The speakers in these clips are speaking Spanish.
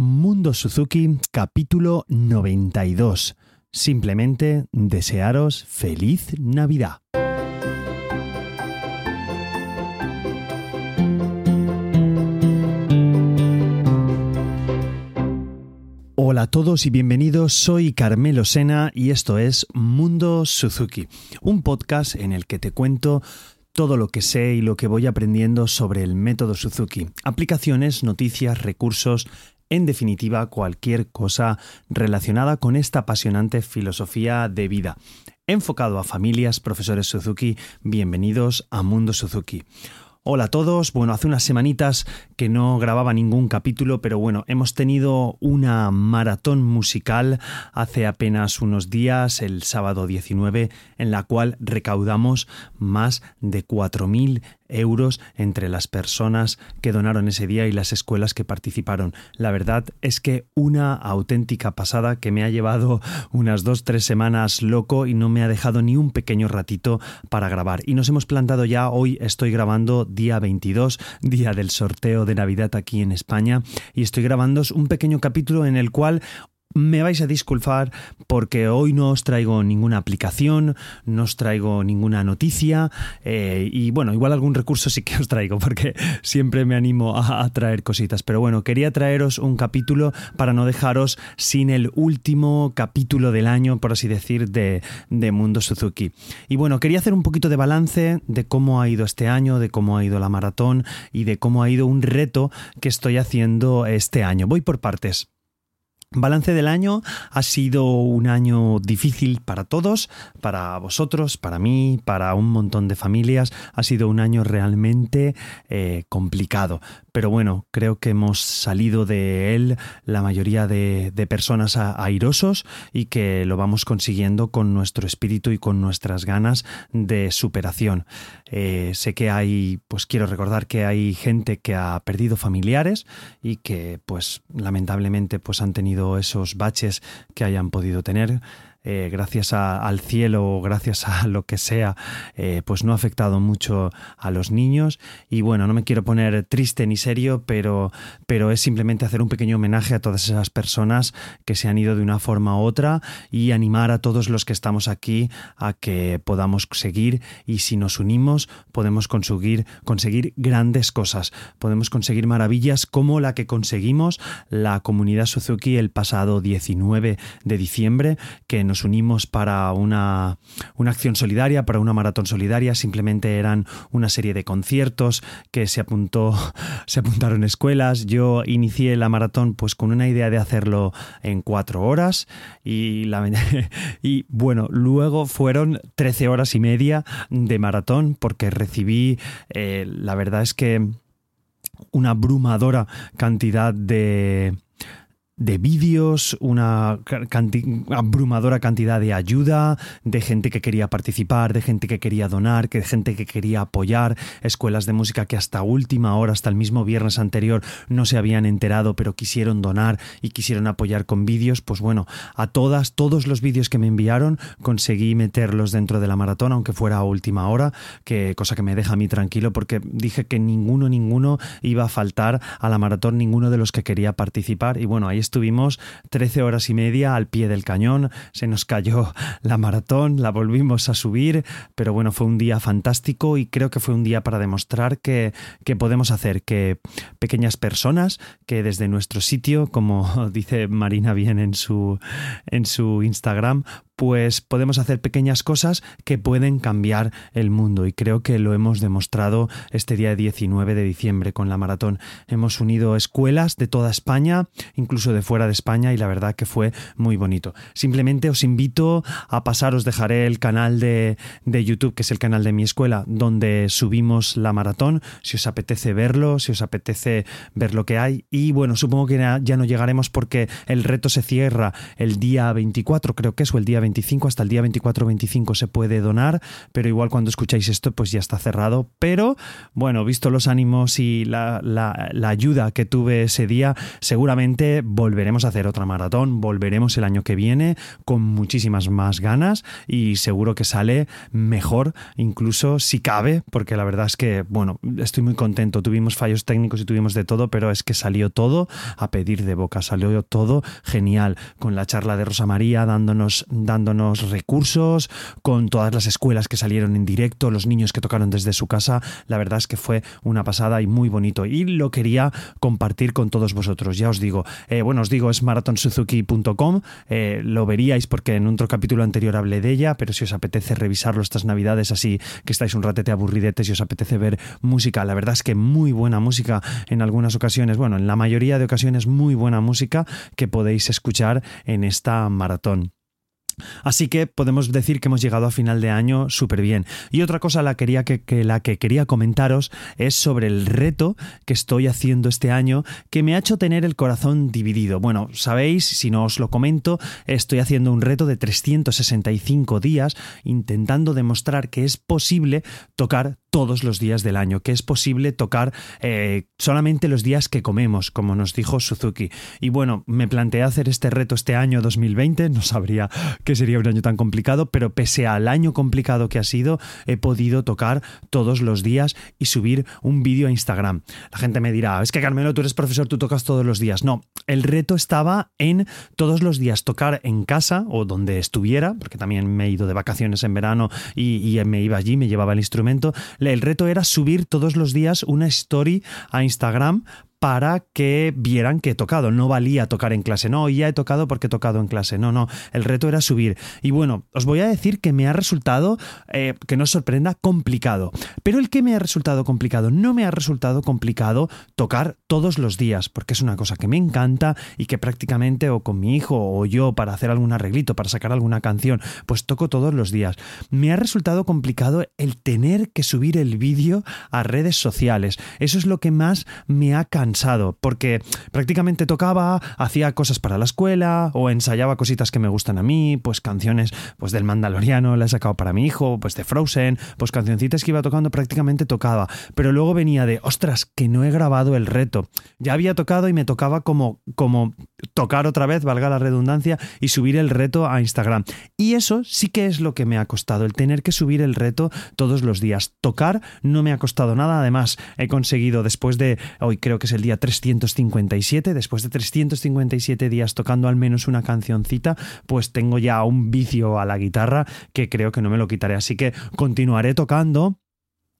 Mundo Suzuki, capítulo 92. Simplemente desearos feliz Navidad. Hola a todos y bienvenidos, soy Carmelo Sena y esto es Mundo Suzuki, un podcast en el que te cuento todo lo que sé y lo que voy aprendiendo sobre el método Suzuki, aplicaciones, noticias, recursos, en definitiva cualquier cosa relacionada con esta apasionante filosofía de vida. Enfocado a familias, profesores Suzuki, bienvenidos a Mundo Suzuki. Hola a todos. Bueno, hace unas semanitas que no grababa ningún capítulo, pero bueno, hemos tenido una maratón musical hace apenas unos días, el sábado 19, en la cual recaudamos más de 4.000 euros entre las personas que donaron ese día y las escuelas que participaron. La verdad es que una auténtica pasada que me ha llevado unas dos, tres semanas loco y no me ha dejado ni un pequeño ratito para grabar. Y nos hemos plantado ya, hoy estoy grabando día 22, día del sorteo de Navidad aquí en España, y estoy grabando un pequeño capítulo en el cual me vais a disculpar porque hoy no os traigo ninguna aplicación, no os traigo ninguna noticia eh, y bueno, igual algún recurso sí que os traigo porque siempre me animo a, traer cositas. Pero bueno, quería traeros un capítulo para no dejaros sin el último capítulo del año, por así decir, de, de Mundo Suzuki. Y bueno, quería hacer un poquito de balance de cómo ha ido este año, de cómo ha ido la maratón y de cómo ha ido un reto que estoy haciendo este año. Voy por partes. Balance del año ha sido un año difícil para todos, para vosotros, para mí, para un montón de familias. Ha sido un año realmente eh, complicado. Pero bueno, creo que hemos salido de él la mayoría de, personas airosos y que lo vamos consiguiendo con nuestro espíritu y con nuestras ganas de superación. Eh, sé que hay, pues quiero recordar que hay gente que ha perdido familiares y que pues lamentablemente pues han tenido esos baches que hayan podido tener. Eh, gracias al cielo o gracias a lo que sea, eh, pues no ha afectado mucho a los niños. Y bueno, no me quiero poner triste ni serio, pero, pero es simplemente hacer un pequeño homenaje a todas esas personas que se han ido de una forma u otra y animar a todos los que estamos aquí a que podamos seguir y si nos unimos podemos conseguir, conseguir grandes cosas. Podemos conseguir maravillas como la que conseguimos la comunidad Suzuki el pasado 19 de diciembre, que nos unimos para una, una acción solidaria, para una maratón solidaria. Simplemente eran una serie de conciertos que se apuntó, se apuntaron escuelas. Yo inicié la maratón pues con una idea de hacerlo en cuatro horas y, la, y bueno, luego fueron 13 horas y media de maratón porque recibí, eh, la verdad es que una abrumadora cantidad de de vídeos, una abrumadora cantidad de ayuda, de gente que quería participar, de gente que quería donar, de gente que quería apoyar, escuelas de música que hasta última hora, hasta el mismo viernes anterior, no se habían enterado, pero quisieron donar y quisieron apoyar con vídeos. Pues bueno, a todas, todos los vídeos que me enviaron, conseguí meterlos dentro de la maratón, aunque fuera a última hora, que cosa que me deja a mí tranquilo, porque dije que ninguno, ninguno iba a faltar a la maratón, ninguno de los que quería participar. Y bueno, ahí estuvimos 13 horas y media al pie del cañón, se nos cayó la maratón, la volvimos a subir, pero bueno, fue un día fantástico y creo que fue un día para demostrar que, que podemos hacer que pequeñas personas que desde nuestro sitio, como dice Marina bien en su, en su Instagram, pues podemos hacer pequeñas cosas que pueden cambiar el mundo y creo que lo hemos demostrado este día 19 de diciembre con la maratón. Hemos unido escuelas de toda España, incluso de fuera de España y la verdad que fue muy bonito. Simplemente os invito a pasar, os dejaré el canal de, de YouTube, que es el canal de mi escuela, donde subimos la maratón, si os apetece verlo, si os apetece ver lo que hay y bueno, supongo que ya no llegaremos porque el reto se cierra el día 24, creo que es, o el día 25 25, hasta el día 24-25 se puede donar, pero igual cuando escucháis esto pues ya está cerrado. Pero bueno, visto los ánimos y la, la ayuda que tuve ese día, seguramente volveremos a hacer otra maratón, volveremos el año que viene con muchísimas más ganas y seguro que sale mejor, incluso si cabe, porque la verdad es que, bueno, estoy muy contento. Tuvimos fallos técnicos y tuvimos de todo, pero es que salió todo a pedir de boca, salió todo genial, con la charla de Rosa María dándonos, dándonos recursos, con todas las escuelas que salieron en directo, los niños que tocaron desde su casa, la verdad es que fue una pasada y muy bonito y lo quería compartir con todos vosotros. Ya os digo, eh, bueno, os digo, es maratonsuzuki.com, eh, lo veríais porque en otro capítulo anterior hablé de ella, pero si os apetece revisarlo estas navidades así que estáis un ratete aburridetes y os apetece ver música, la verdad es que muy buena música en algunas ocasiones, bueno, en la mayoría de ocasiones muy buena música que podéis escuchar en esta maratón. Así que podemos decir que hemos llegado a final de año súper bien. Y otra cosa la, quería que, la que quería comentaros es sobre el reto que estoy haciendo este año que me ha hecho tener el corazón dividido. Bueno, sabéis, si no os lo comento, estoy haciendo un reto de 365 días intentando demostrar que es posible tocar todos los días del año, que es posible tocar eh, solamente los días que comemos, como nos dijo Suzuki. Y bueno, me planteé hacer este reto este año 2020, no sabría que sería un año tan complicado, pero pese al año complicado que ha sido, he podido tocar todos los días y subir un vídeo a Instagram. La gente me dirá, es que Carmelo, tú eres profesor, tú tocas todos los días. No, el reto estaba en todos los días tocar en casa o donde estuviera, porque también me he ido de vacaciones en verano y, y me iba allí, me llevaba el instrumento. El reto era subir todos los días una story a Instagram para que vieran que he tocado. No valía tocar en clase. No, ya he tocado porque he tocado en clase. No, no. El reto era subir. Y bueno, os voy a decir que me ha resultado, eh, que no os sorprenda, complicado. Pero el que me ha resultado complicado, no me ha resultado complicado tocar todos los días, porque es una cosa que me encanta y que prácticamente o con mi hijo o yo para hacer algún arreglito, para sacar alguna canción, pues toco todos los días. Me ha resultado complicado el tener que subir el vídeo a redes sociales. Eso es lo que más me ha cansado porque prácticamente tocaba, hacía cosas para la escuela o ensayaba cositas que me gustan a mí, pues canciones pues del Mandaloriano la he sacado para mi hijo, pues de Frozen, pues cancioncitas que iba tocando prácticamente tocaba, pero luego venía de, ostras, que no he grabado el reto. Ya había tocado y me tocaba como como tocar otra vez, valga la redundancia, y subir el reto a Instagram. Y eso sí que es lo que me ha costado, el tener que subir el reto todos los días. Tocar no me ha costado nada, además he conseguido después de, hoy creo que es el día 357, después de 357 días tocando al menos una cancioncita, pues tengo ya un vicio a la guitarra que creo que no me lo quitaré. Así que continuaré tocando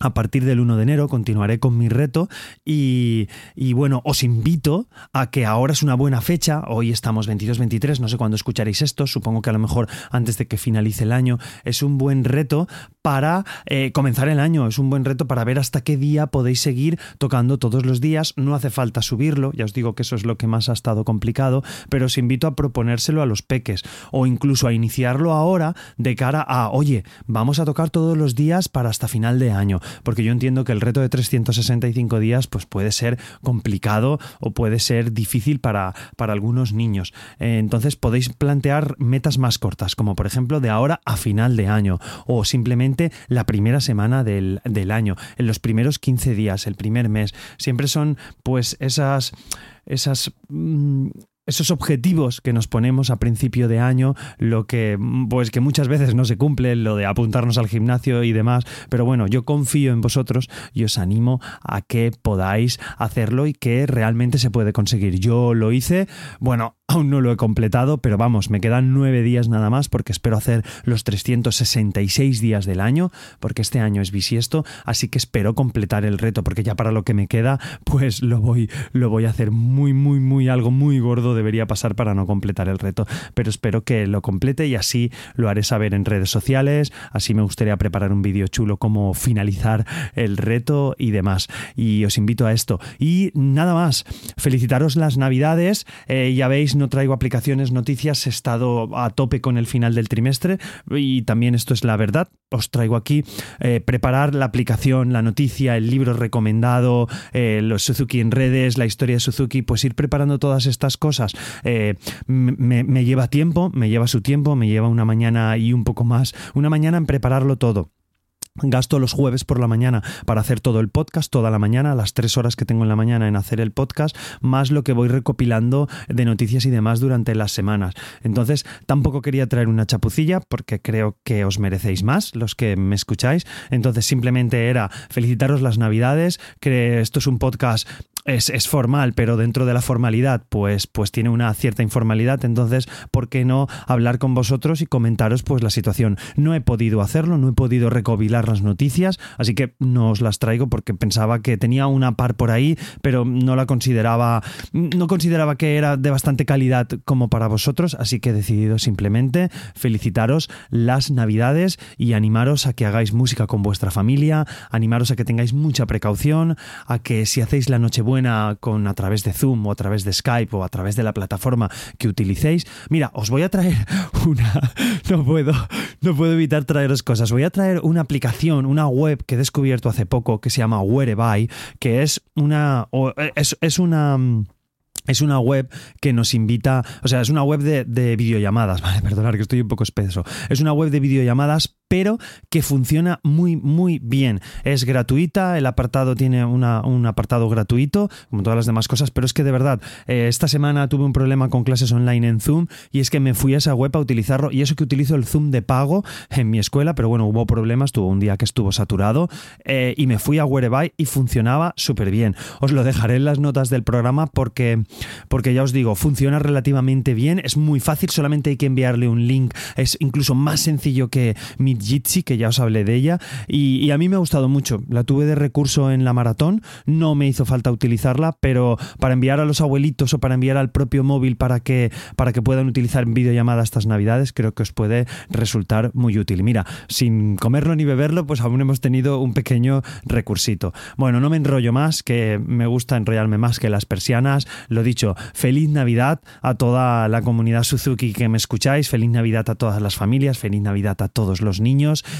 a partir del 1 de enero continuaré con mi reto y, bueno, os invito a que ahora es una buena fecha, hoy estamos 22-23, no sé cuándo escucharéis esto, supongo que a lo mejor antes de que finalice el año, es un buen reto para eh, comenzar el año, es un buen reto para ver hasta qué día podéis seguir tocando todos los días, no hace falta subirlo, ya os digo que eso es lo que más ha estado complicado, pero os invito a proponérselo a los peques o incluso a iniciarlo ahora de cara a, oye, vamos a tocar todos los días para hasta final de año porque yo entiendo que el reto de 365 días pues puede ser complicado o puede ser difícil para, para algunos niños. Eh, entonces podéis plantear metas más cortas, como por ejemplo de ahora a final de año o simplemente la primera semana del, del año, en los primeros 15 días, el primer mes. Siempre son pues esas esas mm, esos objetivos que nos ponemos a principio de año, lo que pues que muchas veces no se cumple, lo de apuntarnos al gimnasio y demás, pero bueno, yo confío en vosotros y os animo a que podáis hacerlo y que realmente se puede conseguir. Yo lo hice, bueno, Aún no lo he completado, pero vamos, me quedan nueve días nada más porque espero hacer los 366 días del año, porque este año es bisiesto, así que espero completar el reto, porque ya para lo que me queda, pues lo voy, lo voy a hacer muy, muy, muy, algo muy gordo debería pasar para no completar el reto, pero espero que lo complete y así lo haré saber en redes sociales, así me gustaría preparar un vídeo chulo como finalizar el reto y demás. Y os invito a esto. Y nada más, felicitaros las navidades, eh, ya veis, no traigo aplicaciones, noticias, he estado a tope con el final del trimestre y también esto es la verdad. Os traigo aquí eh, preparar la aplicación, la noticia, el libro recomendado, eh, los Suzuki en redes, la historia de Suzuki, pues ir preparando todas estas cosas eh, me, me lleva tiempo, me lleva su tiempo, me lleva una mañana y un poco más, una mañana en prepararlo todo. Gasto los jueves por la mañana para hacer todo el podcast, toda la mañana, las tres horas que tengo en la mañana en hacer el podcast, más lo que voy recopilando de noticias y demás durante las semanas. Entonces, tampoco quería traer una chapucilla porque creo que os merecéis más los que me escucháis. Entonces, simplemente era felicitaros las navidades, que esto es un podcast es, formal, pero dentro de la formalidad, pues, pues tiene una cierta informalidad. Entonces, ¿por qué no hablar con vosotros y comentaros pues la situación? No he podido hacerlo, no he podido recopilar las noticias, así que no os las traigo porque pensaba que tenía una par por ahí, pero no la consideraba, no consideraba que era de bastante calidad como para vosotros, así que he decidido simplemente felicitaros las navidades y animaros a que hagáis música con vuestra familia, animaros a que tengáis mucha precaución, a que si hacéis la noche buena con a través de Zoom o a través de Skype o a través de la plataforma que utilicéis, mira, os voy a traer una, no puedo, no puedo evitar traeros cosas, voy a traer una aplicación, una web que he descubierto hace poco que se llama Whereby, que es una, es, es una es una web que nos invita, o sea, es una web de, de videollamadas, vale, perdonar que estoy un poco espeso. Es una web de videollamadas pero que funciona muy, muy bien. Es gratuita, el apartado tiene un apartado gratuito, como todas las demás cosas, pero es que de verdad, eh, esta semana tuve un problema con clases online en Zoom y es que me fui a esa web a utilizarlo y eso que utilizo el Zoom de pago en mi escuela, pero bueno, hubo problemas, tuvo un día que estuvo saturado eh, y me fui a Whereby y funcionaba súper bien. Os lo dejaré en las notas del programa porque, porque ya os digo, funciona relativamente bien, es muy fácil, solamente hay que enviarle un link, es incluso más sencillo que mi Jitsi, que ya os hablé de ella, y, a mí me ha gustado mucho. La tuve de recurso en la maratón, no me hizo falta utilizarla, pero para enviar a los abuelitos o para enviar al propio móvil para que, para que puedan utilizar videollamadas estas navidades, creo que os puede resultar muy útil. Mira, sin comerlo ni beberlo, pues aún hemos tenido un pequeño recursito. Bueno, no me enrollo más, que me gusta enrollarme más que las persianas. Lo dicho, feliz Navidad a toda la comunidad Suzuki que me escucháis, feliz Navidad a todas las familias, feliz Navidad a todos los niños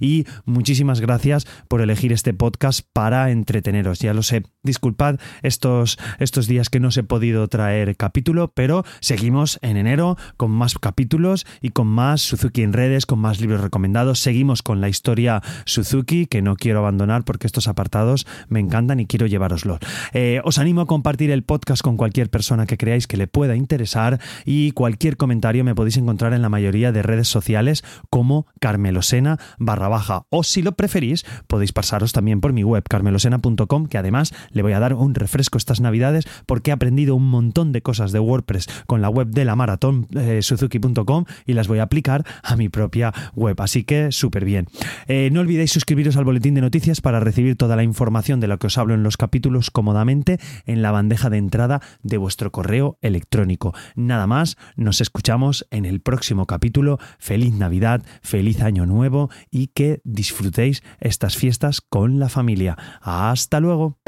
y muchísimas gracias por elegir este podcast para entreteneros. Ya lo sé, disculpad estos, estos días que no os he podido traer capítulo, pero seguimos en enero con más capítulos y con más Suzuki en redes, con más libros recomendados. Seguimos con la historia Suzuki que no quiero abandonar porque estos apartados me encantan y quiero llevároslos. Eh, os animo a compartir el podcast con cualquier persona que creáis que le pueda interesar y cualquier comentario me podéis encontrar en la mayoría de redes sociales como Carmelo Sena barra baja. O si lo preferís podéis pasaros también por mi web carmelosena.com que además le voy a dar un refresco estas navidades porque he aprendido un montón de cosas de WordPress con la web de la maratón eh, suzuki.com y las voy a aplicar a mi propia web. Así que súper bien eh, no olvidéis suscribiros al boletín de noticias para recibir toda la información de lo que os hablo en los capítulos cómodamente en la bandeja de entrada de vuestro correo electrónico. Nada más nos escuchamos en el próximo capítulo. Feliz navidad feliz año nuevo y que disfrutéis estas fiestas con la familia. Hasta luego.